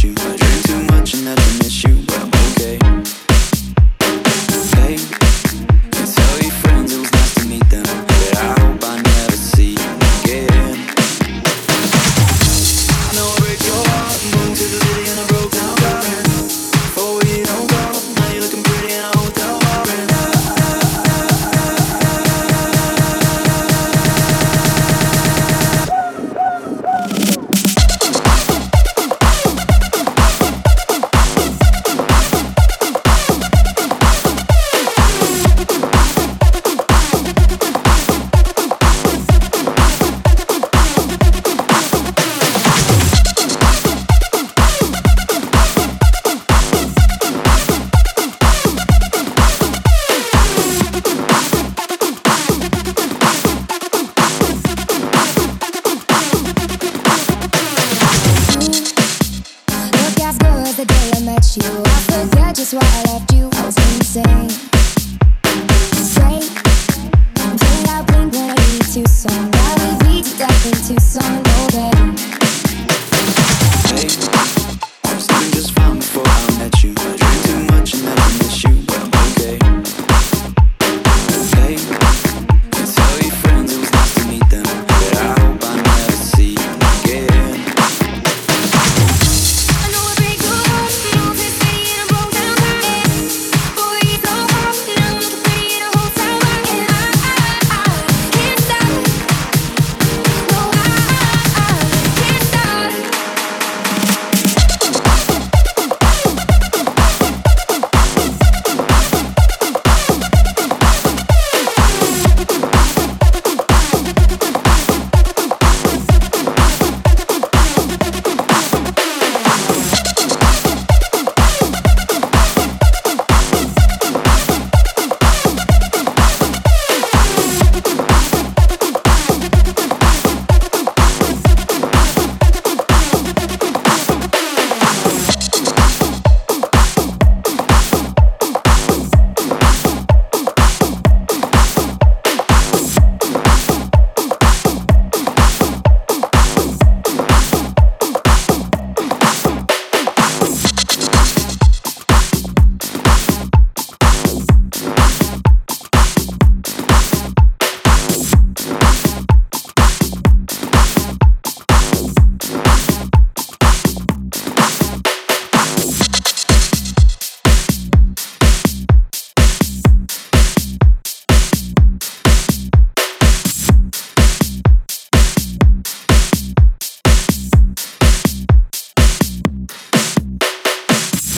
you. you. I forget just why. I.